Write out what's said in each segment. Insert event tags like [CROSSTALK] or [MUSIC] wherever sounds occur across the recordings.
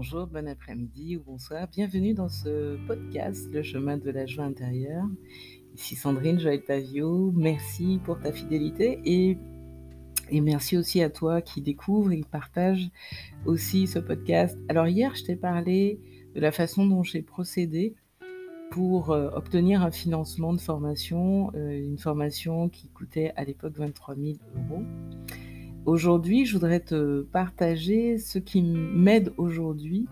Bonjour, bon après-midi ou bonsoir. Bienvenue dans ce podcast, Le chemin de la joie intérieure. Ici Sandrine Joël Pavio. Merci pour ta fidélité et, et merci aussi à toi qui découvre et partage aussi ce podcast. Alors hier, je t'ai parlé de la façon dont j'ai procédé pour euh, obtenir un financement de formation, euh, une formation qui coûtait à l'époque 23 000 euros. Aujourd'hui, je voudrais te partager ce qui m'aide aujourd'hui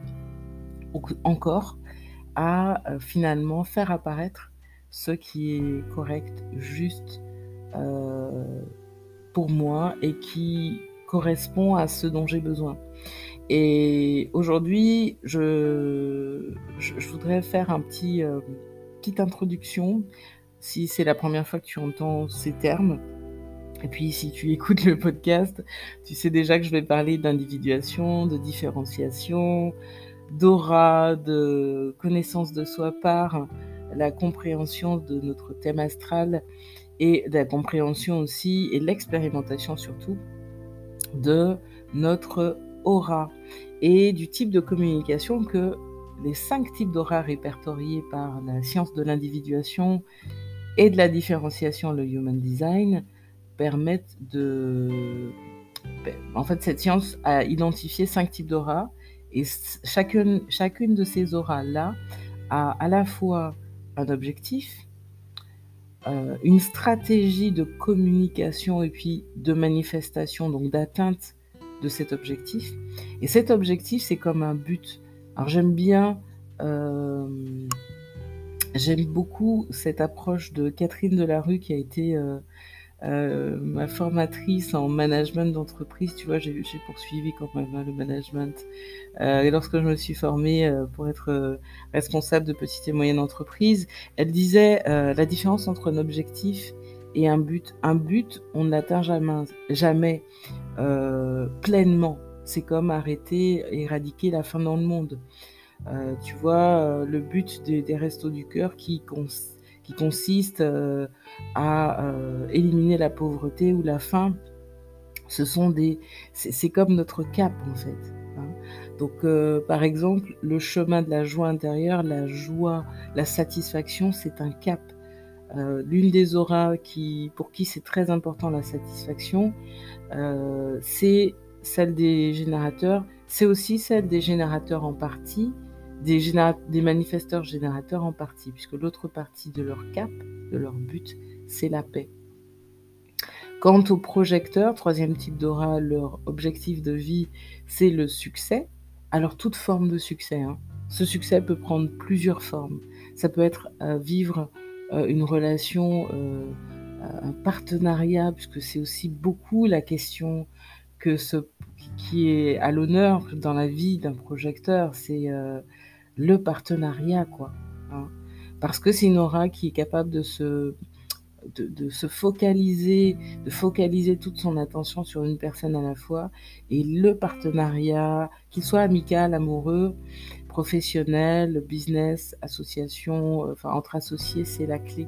encore à euh, finalement faire apparaître ce qui est correct, juste euh, pour moi et qui correspond à ce dont j'ai besoin. Et aujourd'hui, je, voudrais faire un petit euh, petite introduction. Si c'est la première fois que tu entends ces termes, et puis, si tu écoutes le podcast, tu sais déjà que je vais parler d'individuation, de différenciation, d'aura, de connaissance de soi par la compréhension de notre thème astral et de la compréhension aussi et l'expérimentation surtout de notre aura et du type de communication que les cinq types d'aura répertoriés par la science de l'individuation et de la différenciation, le human design, permettent de... En fait, cette science a identifié cinq types d'auras et chacune, chacune de ces auras-là a à la fois un objectif, euh, une stratégie de communication et puis de manifestation, donc d'atteinte de cet objectif. Et cet objectif, c'est comme un but. Alors j'aime bien, euh, j'aime beaucoup cette approche de Catherine Delarue qui a été euh, euh, ma formatrice en management d'entreprise, tu vois, j'ai poursuivi quand même hein, le management. Euh, et lorsque je me suis formée euh, pour être responsable de petites et moyennes entreprises, elle disait la différence entre un objectif et un but. Un but, on n'atteint jamais, jamais pleinement. C'est comme arrêter, éradiquer la faim dans le monde. tu vois, le but des, des restos du cœur qui consiste qui consiste euh, à euh, éliminer la pauvreté ou la faim. Ce sont des, c'est comme notre cap en fait. Hein. Donc, euh, par exemple, le chemin de la joie intérieure, la joie, la satisfaction, c'est un cap. L'une des auras qui, pour qui c'est très important la satisfaction, c'est celle des générateurs. C'est aussi celle des générateurs en partie, des, des manifesteurs générateurs en partie, puisque l'autre partie de leur cap, de leur but, c'est la paix. Quant aux projecteurs, troisième type d'aura, leur objectif de vie, c'est le succès. Alors toute forme de succès. Hein. Ce succès peut prendre plusieurs formes. Ça peut être euh, vivre euh, une relation, euh, un partenariat, puisque c'est aussi beaucoup la question que ce qui est à l'honneur dans la vie d'un projecteur, c'est le partenariat, quoi. Hein. Parce que c'est une aura qui est capable de se, de, se focaliser, de focaliser toute son attention sur une personne à la fois. Et le partenariat, qu'il soit amical, amoureux, professionnel, business, association, euh, enfin entre associés, c'est la clé.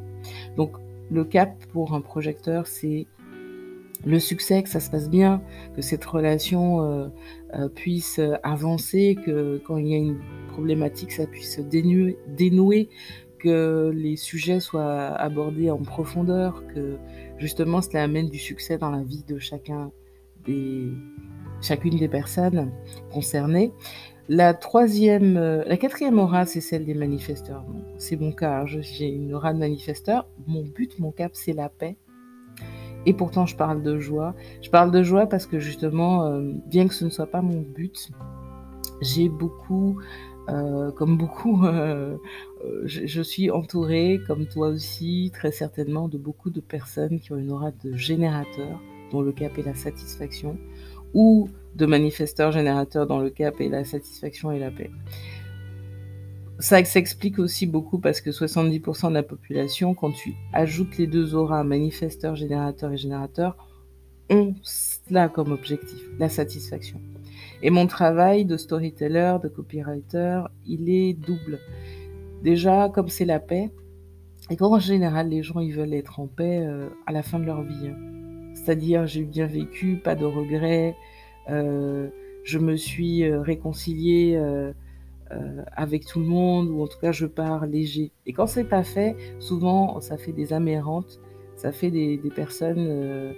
Donc le cap pour un projecteur, c'est le succès, que ça se passe bien, que cette relation euh, euh, puisse avancer, que quand il y a une problématique, ça puisse se dénouer, que les sujets soient abordés en profondeur, que justement cela amène du succès dans la vie de chacun des, chacune des personnes concernées. La troisième, euh, la quatrième aura, c'est celle des manifesteurs. c'est mon cas, hein. j'ai une aura de manifesteur. Mon but, mon cap, c'est la paix et pourtant, je parle de joie. Je parle de joie parce que justement, euh, bien que ce ne soit pas mon but, j'ai beaucoup, euh, comme beaucoup, [LAUGHS] euh, je, suis entourée, comme toi aussi, très certainement, de beaucoup de personnes qui ont une aura de générateur, dont le cap est la satisfaction, ou de manifesteurs générateurs, dont le cap est la satisfaction et la paix. Ça s'explique aussi beaucoup parce que 70% de la population, quand tu ajoutes les deux auras, manifesteur, générateur et générateur, ont cela comme objectif, la satisfaction. Et mon travail de storyteller, de copywriter, il est double. Déjà, comme c'est la paix, et qu'en général, les gens, ils veulent être en paix euh, à la fin de leur vie. Hein. C'est-à-dire, j'ai bien vécu, pas de regrets, euh, je me suis réconciliée avec tout le monde, ou en tout cas je pars léger. Et quand c'est pas fait, souvent ça fait des amérantes, ça fait des, personnes,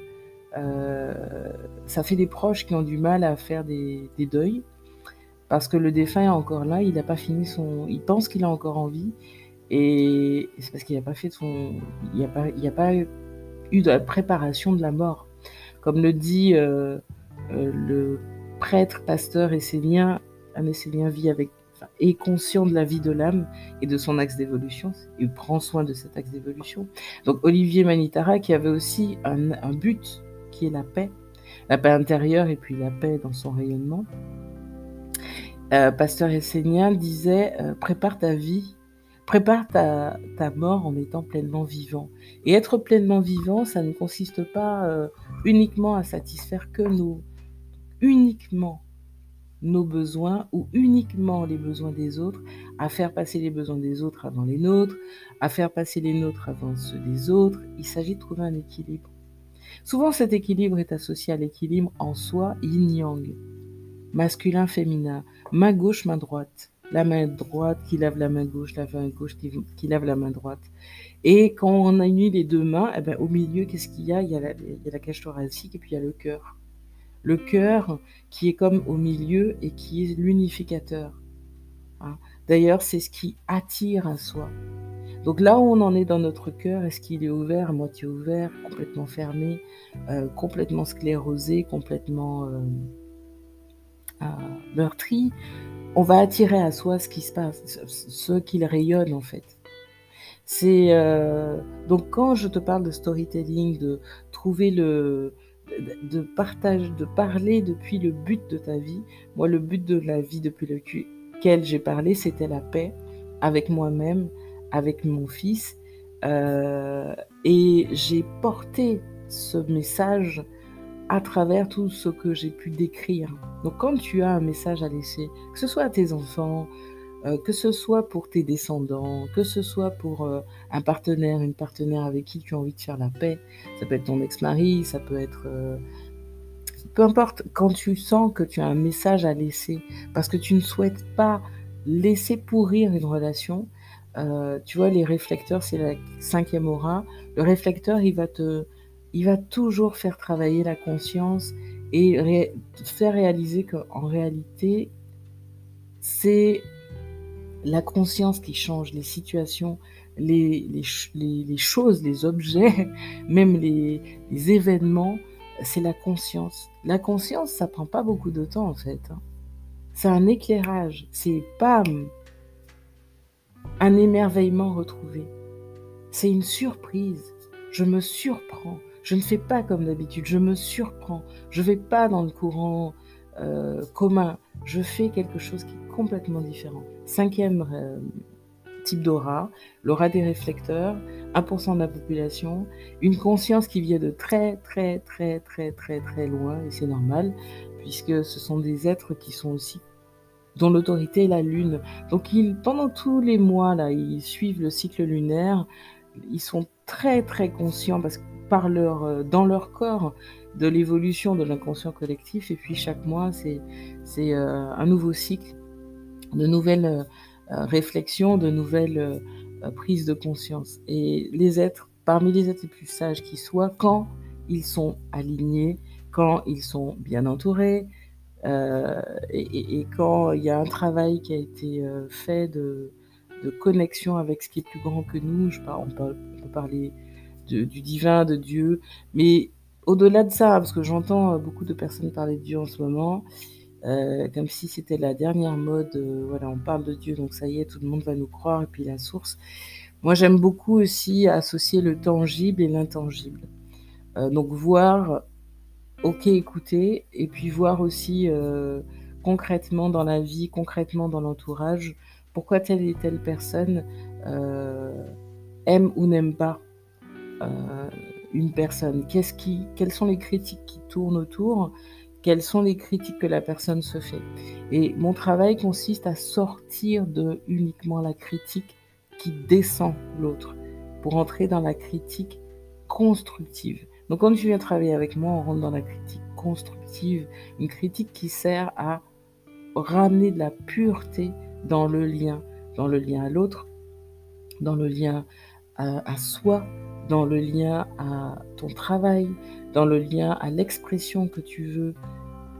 ça fait des proches qui ont du mal à faire des, deuils parce que le défunt est encore là, il n'a pas fini son, il pense qu'il a encore envie, et c'est parce qu'il n'a pas fait son, il n'y a pas, il a pas eu de préparation de la mort, comme le dit euh, euh, le prêtre, pasteur essénien, un essénien vit avec est conscient de la vie de l'âme et de son axe d'évolution. Il prend soin de cet axe d'évolution. Donc Olivier Manitara qui avait aussi un, but qui est la paix, la paix intérieure et puis la paix dans son rayonnement. Euh, pasteur Essénien disait euh, prépare ta vie, prépare ta, ta, mort en étant pleinement vivant. Et être pleinement vivant, ça ne consiste pas euh, uniquement à satisfaire que nos, uniquement nos besoins ou uniquement les besoins des autres, à faire passer les besoins des autres avant les nôtres, à faire passer les nôtres avant ceux des autres. Il s'agit de trouver un équilibre. Souvent, cet équilibre est associé à l'équilibre en soi yin-yang masculin, féminin, main gauche, main droite, la main droite qui lave la main gauche, la main gauche qui, lave la main droite. Et quand on a uni les deux mains, eh ben, au milieu, qu'est-ce qu'il y a? Il y a, la, il y a la cage thoracique et puis il y a le cœur. Le cœur qui est comme au milieu et qui est l'unificateur. Hein. D'ailleurs, c'est ce qui attire à soi. Donc là où on en est dans notre cœur, est-ce qu'il est ouvert, à moitié ouvert, complètement fermé, euh, complètement sclérosé, complètement... Euh, meurtri, on va attirer à soi ce qui se passe, ce qu'il rayonne en fait. C'est euh, donc quand je te parle de storytelling, de trouver le, de, de parler depuis le but de ta vie. Moi, le but de la vie depuis lequel j'ai parlé, c'était la paix avec moi-même, avec mon fils, euh, et j'ai porté ce message à travers tout ce que j'ai pu décrire. Donc quand tu as un message à laisser, que ce soit à tes enfants, euh, que ce soit pour tes descendants, que ce soit pour euh, un partenaire, une partenaire avec qui tu as envie de faire la paix, ça peut être ton ex-mari, ça peut être... Euh, peu importe, quand tu sens que tu as un message à laisser, parce que tu ne souhaites pas laisser pourrir une relation, tu vois, les réflecteurs, c'est la cinquième aura, le réflecteur, il va te il va toujours faire travailler la conscience et faire réaliser qu'en réalité, c'est la conscience qui change les situations, les, choses, les objets, [LAUGHS] même les, événements, c'est la conscience. La conscience, ça prend pas beaucoup de temps en fait. Hein. C'est un éclairage, c'est pas un émerveillement retrouvé. C'est une surprise. Je me surprends. Je ne fais pas comme d'habitude, je me surprends, je vais pas dans le courant euh, commun, je fais quelque chose qui complètement différent. Cinquième euh, type d'aura, l'aura des réflecteurs, 1% de la population, une conscience qui vient de très très très très très très loin, et c'est normal, puisque ce sont des êtres qui sont aussi dont l'autorité est la lune. Donc ils, pendant tous les mois, là, ils suivent le cycle lunaire, ils sont très très conscients parce que par leur, euh, dans leur corps de l'évolution de l'inconscient collectif. Et puis chaque mois, c'est euh, un nouveau cycle, de nouvelles euh, réflexions, de nouvelles prises de conscience. Et les êtres, parmi les êtres les plus sages qui soient, quand ils sont alignés, quand ils sont bien entourés, et, quand il y a un travail qui a été fait de, connexion avec ce qui est plus grand que nous, je on, peut, on peut parler du divin, de Dieu. Mais au-delà de ça, parce que j'entends euh, beaucoup de personnes parler de Dieu en ce moment, euh, comme si c'était la dernière mode, euh, voilà, on parle de Dieu, donc ça y est, tout le monde va nous croire, et puis la source. Moi, j'aime beaucoup aussi associer le tangible et l'intangible. donc voir, ok, écouter, et puis voir aussi concrètement dans la vie, concrètement dans l'entourage, pourquoi telle et telle personne aime ou n'aime pas euh, une personne Qu'est-ce qui, Quelles sont les critiques qui tournent autour? Quelles sont les critiques que la personne se fait Et mon travail consiste à sortir de uniquement la critique qui descend l'autre pour entrer dans la critique constructive. Donc quand tu viens travailler avec moi, on rentre dans la critique constructive, une critique qui sert à ramener de la pureté dans le lien, dans le lien à l'autre, dans le lien à, soi, dans le lien à ton travail, dans le lien à l'expression que tu veux,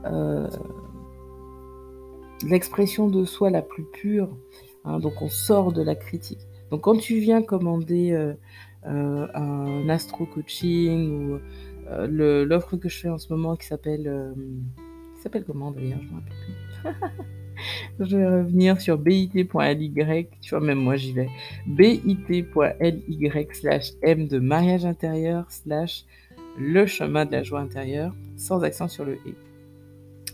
euh, l'expression de soi la plus pure. Hein, donc on sort de la critique. Donc quand tu viens commander euh, euh, un astro coaching ou l'offre que je fais en ce moment qui s'appelle s'appelle comment d'ailleurs je me rappelle plus. [LAUGHS] Je vais revenir sur bit.ly, tu vois, même moi j'y vais. bit.ly slash m de mariage intérieur slash le chemin de la joie intérieure, sans accent sur le et.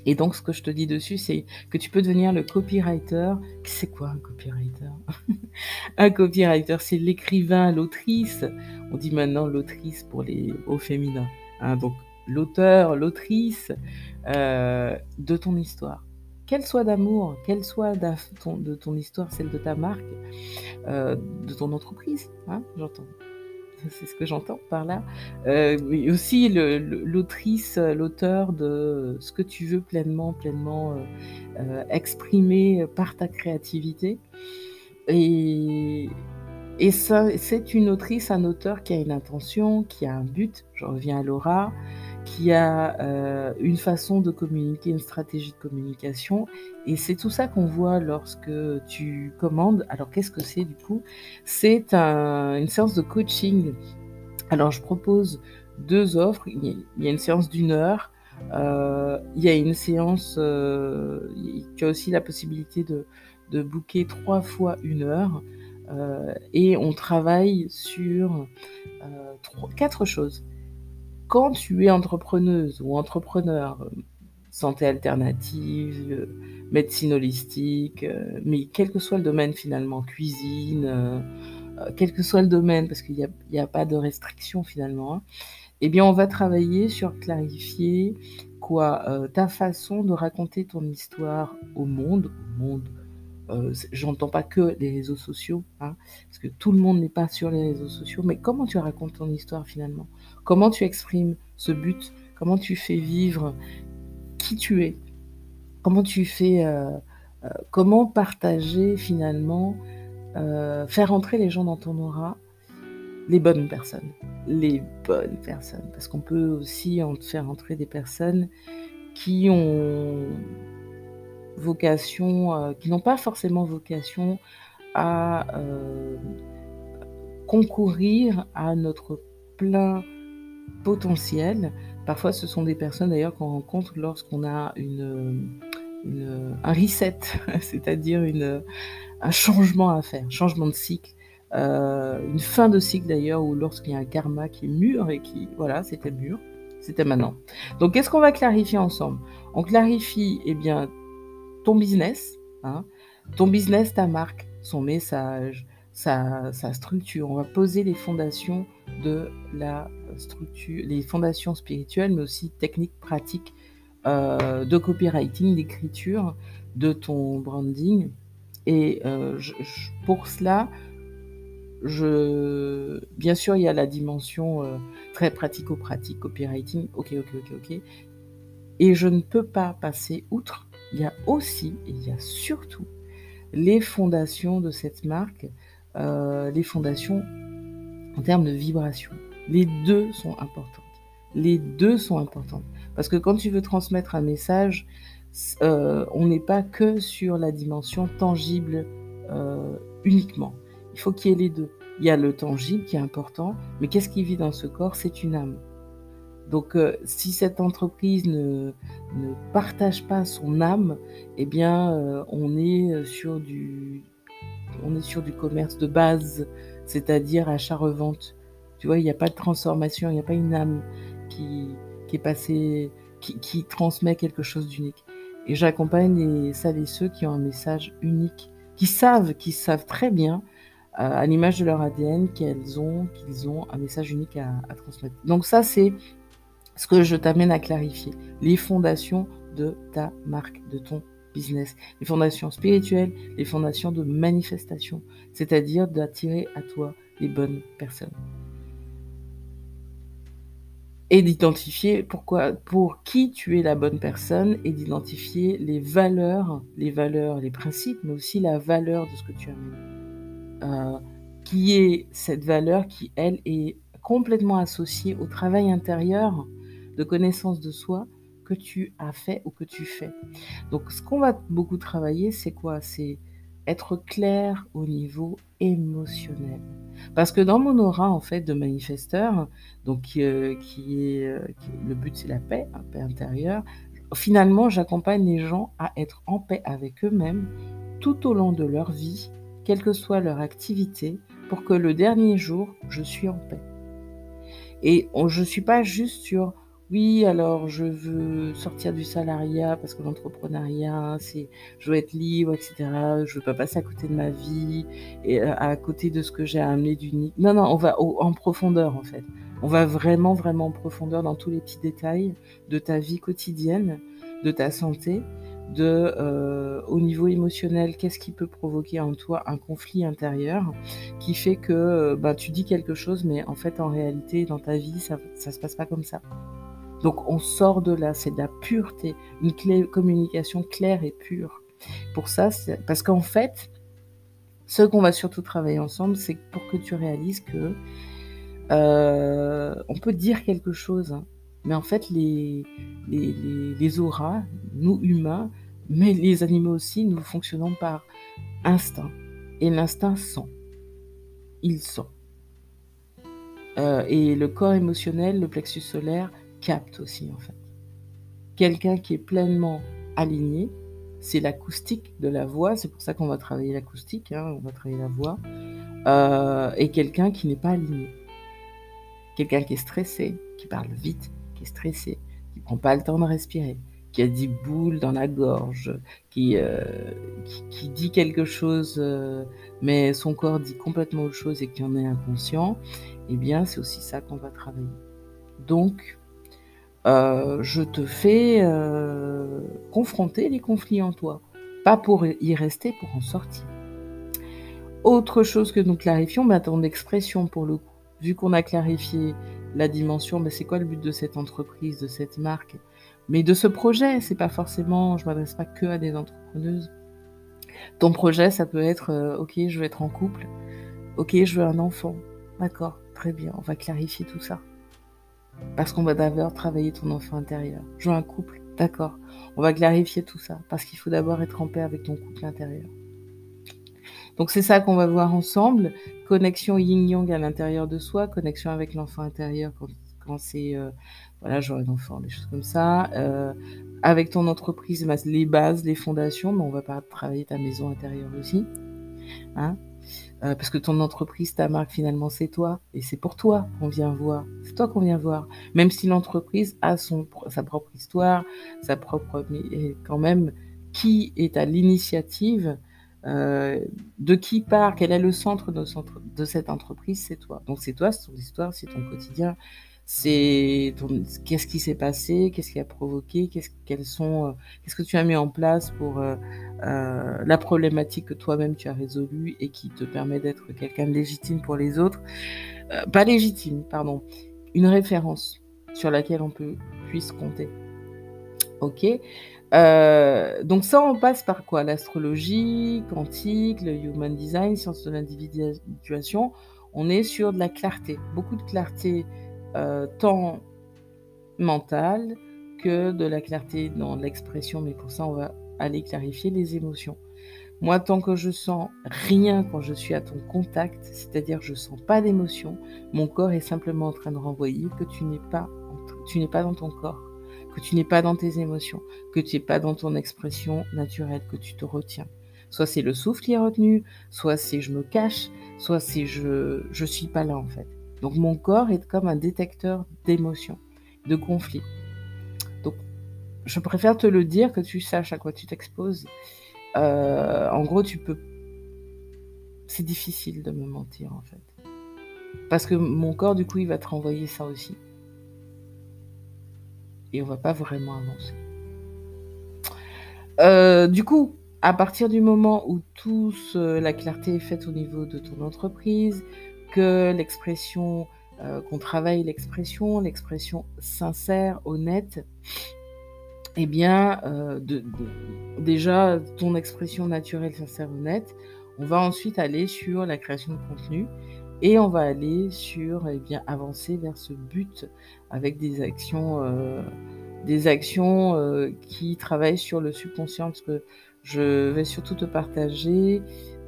Et donc, ce que je te dis dessus, c'est que tu peux devenir le copywriter. C'est quoi un copywriter? [LAUGHS] Un copywriter, c'est l'écrivain, l'autrice. On dit maintenant l'autrice pour les au féminin. Hein. donc, l'auteur, l'autrice euh, de ton histoire qu'elle soit d'amour, qu'elle soit de ton histoire, celle de ta marque, euh, de ton entreprise, hein, j'entends. [LAUGHS] C'est ce que j'entends par là. Euh, mais aussi l'autrice, l'auteur de ce que tu veux pleinement, pleinement euh, exprimer par ta créativité. Et, c'est une autrice, un auteur qui a une intention, qui a un but. Je reviens à Laura qui a euh, une façon de communiquer, une stratégie de communication. Et c'est tout ça qu'on voit lorsque tu commandes. Alors qu'est-ce que c'est du coup? C'est une séance de coaching. Alors je propose deux offres. Il y a une séance d'une heure. Euh, il y a une séance, euh, tu as aussi la possibilité de, de booker trois fois une heure. et on travaille sur quatre choses quand tu es entrepreneuse ou entrepreneur, euh, santé alternative, euh, médecine holistique, euh, mais quel que soit le domaine finalement, cuisine, quel que soit le domaine, parce qu'il n'y a, pas de restriction finalement, hein, eh bien on va travailler sur clarifier quoi ta façon de raconter ton histoire au monde, au monde. J'entends pas que les réseaux sociaux, hein, parce que tout le monde n'est pas sur les réseaux sociaux, mais comment tu racontes ton histoire finalement? Comment tu exprimes ce but? Comment tu fais vivre qui tu es? Comment tu fais euh, euh, Comment partager finalement euh, Faire entrer les gens dans ton aura les bonnes personnes, les bonnes personnes, parce qu'on peut aussi faire entrer des personnes qui ont vocation, qui n'ont pas forcément vocation à concourir à notre plein potentiel. Parfois, ce sont des personnes d'ailleurs qu'on rencontre lorsqu'on a une, un reset, [LAUGHS] c'est-à-dire un changement à faire, changement de cycle. Euh, une fin de cycle d'ailleurs, ou lorsqu'il y a un karma qui est mûr et qui, voilà, c'était mûr, c'était maintenant. Donc, qu'est-ce qu'on va clarifier ensemble? On clarifie, eh bien, ton business, hein, ton business, ta marque, son message, sa, structure. On va poser les fondations de la structure, les fondations spirituelles, mais aussi techniques, pratiques euh, de copywriting, d'écriture, de ton branding. Et euh, pour cela, bien sûr, il y a la dimension euh, très pratico-pratique, copywriting, ok, ok, ok, ok. Et je ne peux pas passer outre. Il y a aussi, et il y a surtout, les fondations de cette marque, les fondations en termes de vibration. Les deux sont importantes. Les deux sont importantes. Parce que quand tu veux transmettre un message, euh, on n'est pas que sur la dimension tangible euh, uniquement. Il faut qu'il y ait les deux. Il y a le tangible qui est important, mais qu'est-ce qui vit dans ce corps? C'est une âme. Donc, euh, si cette entreprise ne, partage pas son âme, eh bien, on est sur du, on est sur du commerce de base, c'est-à-dire achat-revente. Tu vois, il n'y a pas de transformation, il n'y a pas une âme qui, est passée, qui, transmet quelque chose d'unique. Et j'accompagne celles et ceux qui ont un message unique, qui savent, qui savent très bien, euh, à l'image de leur ADN, qu'ils ont, qu'ils ont un message unique à, à transmettre. Donc ça, c'est ce que je t'amène à clarifier. Les fondations de ta marque, de ton business. Les fondations spirituelles, les fondations de manifestation, c'est-à-dire d'attirer à toi les bonnes personnes. et d'identifier pourquoi, pour qui tu es la bonne personne et d'identifier les valeurs, les valeurs, les principes, mais aussi la valeur de ce que tu amènes. Euh, qui est cette valeur qui, elle, est complètement associée au travail intérieur de connaissance de soi que tu as fait ou que tu fais. Donc, ce qu'on va beaucoup travailler, c'est quoi? C'est être clair au niveau émotionnel. Parce que dans mon aura, en fait, de manifesteur, donc euh, qui, est, euh, le but, c'est la paix, la paix intérieure. Finalement, j'accompagne les gens à être en paix avec eux-mêmes tout au long de leur vie, quelle que soit leur activité, pour que le dernier jour, je suis en paix. Et je ne suis pas juste sur oui, alors je veux sortir du salariat parce que l'entrepreneuriat, c'est, je veux être libre, etc. Je veux pas passer à côté de ma vie et euh, à côté de ce que j'ai à amener d'unique. Non, non, on va en profondeur en fait. On va vraiment, vraiment en profondeur dans tous les petits détails de ta vie quotidienne, de ta santé, de euh, au niveau émotionnel, qu'est-ce qui peut provoquer en toi un conflit intérieur qui fait que bah, tu dis quelque chose, mais en fait en réalité dans ta vie ça, ça se passe pas comme ça. Donc on sort de là, c'est de la pureté, une clé, communication claire et pure. Pour ça, parce qu'en fait, ce qu'on va surtout travailler ensemble, c'est pour que tu réalises que euh, on peut dire quelque chose, hein, mais en fait les, les, les, auras, nous humains, mais les animaux aussi, nous fonctionnons par instinct. Et l'instinct sent. Il sent. Euh, et le corps émotionnel, le plexus solaire, capte aussi en fait. Quelqu'un qui est pleinement aligné, c'est l'acoustique de la voix, c'est pour ça qu'on va travailler l'acoustique, hein, on va travailler la voix, euh, et quelqu'un qui n'est pas aligné. Quelqu'un qui est stressé, qui parle vite, qui est stressé, qui prend pas le temps de respirer, qui a des boules dans la gorge, qui, euh, qui, dit quelque chose, euh, mais son corps dit complètement autre chose et qui en est inconscient, eh bien c'est aussi ça qu'on va travailler. Donc, euh, je te fais euh, confronter les conflits en toi, pas pour y rester, pour en sortir. Autre chose que nous clarifions, bah, ton expression pour le coup. Vu qu'on a clarifié la dimension, bah, c'est quoi le but de cette entreprise, de cette marque, mais de ce projet. C'est pas forcément, je m'adresse pas que à des entrepreneuses. Ton projet, ça peut être, euh, ok, je veux être en couple, ok, je veux un enfant, d'accord, très bien, on va clarifier tout ça. Parce qu'on va d'abord travailler ton enfant intérieur. Jouer un couple, d'accord. On va clarifier tout ça. Parce qu'il faut d'abord être en paix avec ton couple intérieur. Donc c'est ça qu'on va voir ensemble. Connexion yin-yang à l'intérieur de soi, connexion avec l'enfant intérieur quand, c'est, euh, voilà, genre un enfant, des choses comme ça. Euh, avec ton entreprise, les bases, les fondations, mais on va pas travailler ta maison intérieure aussi. Hein euh, parce que ton entreprise, ta marque, finalement, c'est toi. Et c'est pour toi qu'on vient voir. C'est toi qu'on vient voir. Même si l'entreprise a son, sa propre histoire, sa propre... Mais quand même, qui est à l'initiative euh, de qui part, quel est le centre de, de cette entreprise, c'est toi. Donc c'est toi, c'est ton histoire, c'est ton quotidien, c'est qu'est-ce qui s'est passé, qu'est-ce qui a provoqué, qu'est-ce sont, euh, qu'est-ce que tu as mis en place pour euh, euh, la problématique que toi-même tu as résolue et qui te permet d'être quelqu'un de légitime pour les autres, pas légitime, pardon, une référence sur laquelle on peut puisse compter. Ok? donc ça, on passe par quoi? L'astrologie, quantique, le human design, science de l'individuation. On est sur de la clarté, beaucoup de clarté euh, tant mentale que de la clarté dans l'expression, mais pour ça, on va aller clarifier les émotions. Moi, tant que je sens rien quand je suis à ton contact, c'est-à-dire je sens pas d'émotion, mon corps est simplement en train de renvoyer que tu n'es pas, tu n'es pas dans ton corps, que tu n'es pas dans tes émotions, que tu n'es pas dans ton expression naturelle, que tu te retiens. Soit c'est le souffle qui est retenu, soit c'est je me cache, soit c'est je je suis pas là en fait. Donc mon corps est comme un détecteur d'émotions, de conflits. Donc je préfère te le dire que tu saches à quoi tu t'exposes. Euh, en gros, tu peux. C'est difficile de me mentir en fait. Parce que mon corps, du coup, il va te renvoyer ça aussi. Et on va pas vraiment avancer. Euh, du coup, à partir du moment où toute la clarté est faite au niveau de ton entreprise, que l'expression qu'on travaille l'expression, l'expression sincère, honnête, eh bien, de, déjà, ton expression naturelle, sincère, honnête, on va ensuite aller sur la création de contenu et on va aller sur, eh bien, avancer vers ce but avec des actions, des actions qui travaillent sur le subconscient, parce que je vais surtout te partager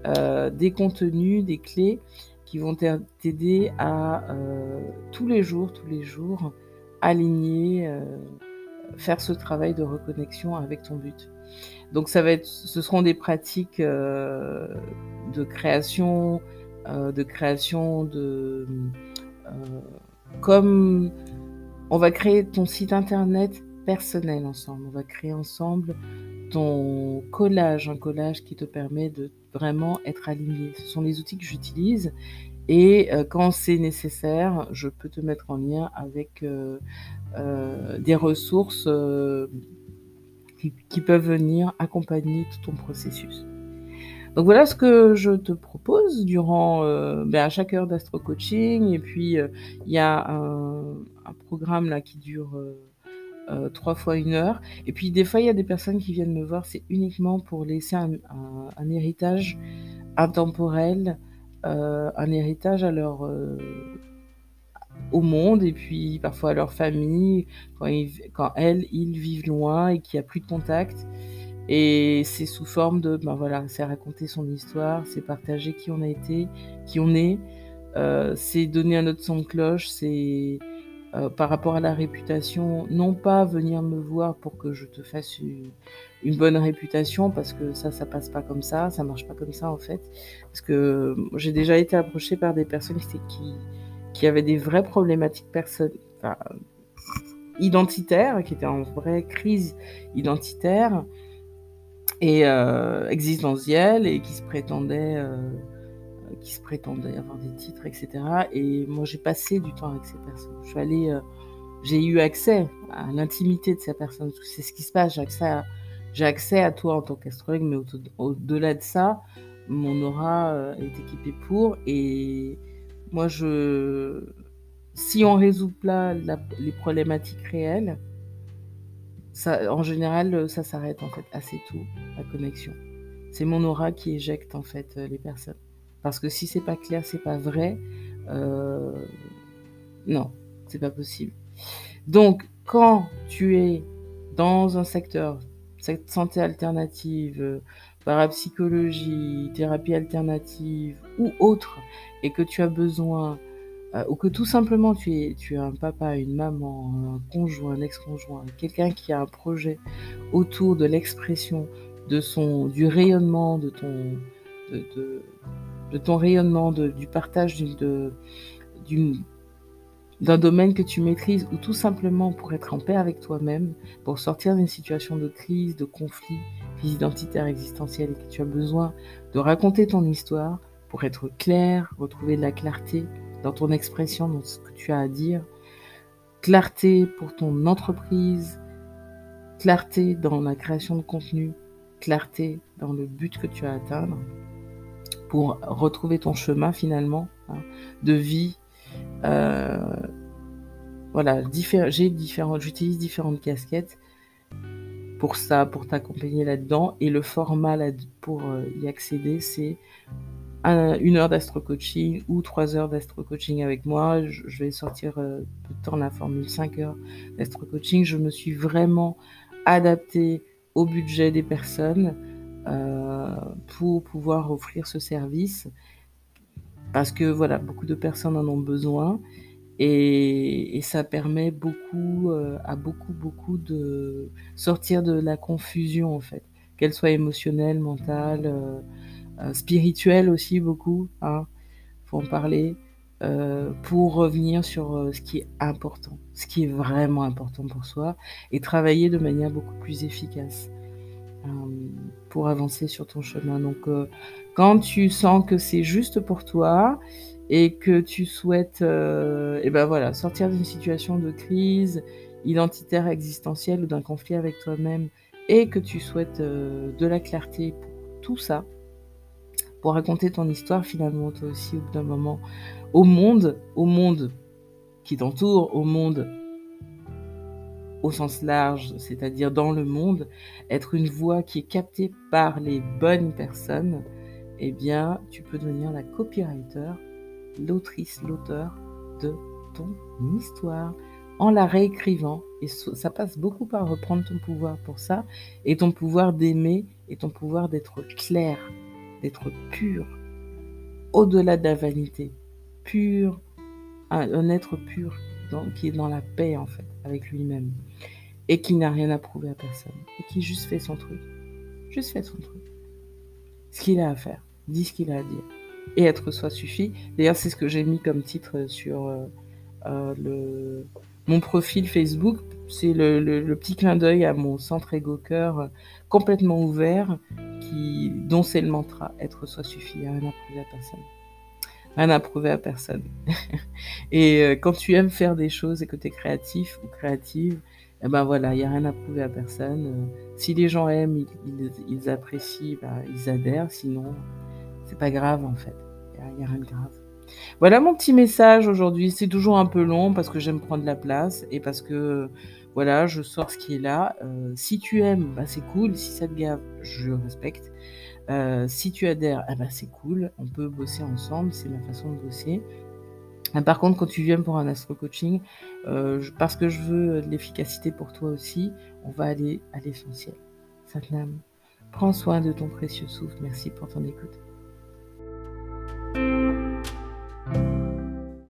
des contenus, des clés qui vont t'aider à euh, tous les jours, tous les jours, aligner, euh, faire ce travail de reconnexion avec ton but. Donc ça va être, ce seront des pratiques euh, de création, de création de, comme on va créer ton site internet personnel ensemble. On va créer ensemble ton collage, un collage qui te permet de vraiment être aligné. Ce sont les outils que j'utilise et euh, quand c'est nécessaire, je peux te mettre en lien avec euh, euh, des ressources qui, peuvent venir accompagner tout ton processus. Donc voilà ce que je te propose durant ben, à chaque heure d'astro coaching et puis il y a un, programme là qui dure trois fois une heure. Et puis des fois, il y a des personnes qui viennent me voir, c'est uniquement pour laisser un, héritage intemporel, euh, un héritage à leur, euh, au monde et puis parfois à leur famille, quand, quand elles, ils vivent loin et qu'il n'y a plus de contact. Et c'est sous forme de, ben voilà, c'est raconter son histoire, c'est partager qui on a été, qui on est, euh, c'est donner un autre son de cloche, c'est euh, par rapport à la réputation, non pas venir me voir pour que je te fasse une, bonne réputation, parce que ça, ça passe pas comme ça, ça marche pas comme ça en fait. Parce que j'ai déjà été approchée par des personnes qui, qui avaient des vraies problématiques identitaires, qui étaient en vraie crise identitaire et euh, existentielle et qui se prétendaient. Euh, qui se prétendaient avoir des titres, etc. Et moi, j'ai passé du temps avec ces personnes. Je suis allée, euh, j'ai eu accès à l'intimité de ces personnes. C'est ce qui se passe. J'ai accès à, accès à toi en tant qu'astrologue, mais au-delà de ça, mon aura euh, est équipée pour. Et moi, je, si on résout pas les problématiques réelles, ça, en général, ça s'arrête en fait assez tôt, la connexion. C'est mon aura qui éjecte en fait les personnes. Parce que si c'est pas clair, c'est pas vrai, euh, non, c'est pas possible. Donc, quand tu es dans un secteur, santé alternative, euh, parapsychologie, thérapie alternative ou autre, et que tu as besoin, euh, ou que tout simplement tu es, tu as un papa, une maman, un conjoint, un ex-conjoint, quelqu'un qui a un projet autour de l'expression de son, du rayonnement de ton, de ton rayonnement, du partage d'un domaine que tu maîtrises ou tout simplement pour être en paix avec toi-même, pour sortir d'une situation de crise, de conflit, crise identitaire existentielle et que tu as besoin de raconter ton histoire pour être clair, retrouver de la clarté dans ton expression, dans ce que tu as à dire, clarté pour ton entreprise, clarté dans la création de contenu, clarté dans le but que tu as à atteindre pour retrouver ton chemin finalement hein, de vie. Euh, voilà, j'ai différentes, j'utilise différentes casquettes pour ça, pour t'accompagner là-dedans. Et le format là, pour euh, y accéder, c'est une heure d'astro-coaching ou trois heures d'astro-coaching avec moi. Je, vais sortir euh, tout le temps la formule 5 heures d'astro-coaching. Je me suis vraiment adaptée au budget des personnes. Euh, pour pouvoir offrir ce service parce que voilà, beaucoup de personnes en ont besoin et, ça permet beaucoup euh, à beaucoup beaucoup de sortir de la confusion en fait, qu'elle soit émotionnelle, mentale, euh, spirituelle aussi beaucoup, hein, faut en parler. pour revenir sur ce qui est important, ce qui est vraiment important pour soi, et travailler de manière beaucoup plus efficace. Euh, pour avancer sur ton chemin. Donc, euh, quand tu sens que c'est juste pour toi et que tu souhaites, et euh, eh ben voilà, sortir d'une situation de crise identitaire, existentielle ou d'un conflit avec toi-même et que tu souhaites de la clarté pour tout ça, pour raconter ton histoire finalement toi aussi au bout d'un moment au monde, au monde qui t'entourent, au monde au sens large, c'est-à-dire dans le monde, être une voix qui est captée par les bonnes personnes, eh bien, tu peux devenir la copywriter, l'autrice, l'auteur de ton histoire en la réécrivant. Et ça passe beaucoup par reprendre ton pouvoir pour ça, et ton pouvoir d'aimer, et ton pouvoir d'être clair, d'être pur, au-delà de la vanité, pur, un, être pur qui est dans la paix en fait avec lui-même. Et qui n'a rien à prouver à personne. Et qui juste fait son truc, juste fait son truc, ce qu'il a à faire, dit ce qu'il a à dire. Et être soi suffit. D'ailleurs c'est ce que j'ai mis comme titre sur euh, euh, mon profil Facebook, c'est le, petit clin d'œil à mon centre ego cœur euh, complètement ouvert, qui, dont c'est le mantra. Être soi suffit, rien à prouver à personne rien à prouver à personne. [LAUGHS] et euh, quand tu aimes faire des choses et que tu es créatif ou créative, eh ben voilà, il n'y a rien à prouver à personne. Euh, si les gens aiment, ils, apprécient, ben, ils adhèrent. Sinon, c'est pas grave en fait. Il n'y a, rien de grave. Voilà mon petit message aujourd'hui. C'est toujours un peu long parce que j'aime prendre la place et parce que voilà, je sors ce qui est là. Euh, si tu aimes, ben, c'est cool. Si ça te gave, je respecte. Euh, si tu adhères, ah bah, c'est cool, on peut bosser ensemble, c'est ma façon de bosser. Euh, par contre, quand tu viens pour un astro coaching, euh, parce que je veux de l'efficacité pour toi aussi, on va aller à l'essentiel. Satnam, prends soin de ton précieux souffle. Merci pour ton écoute.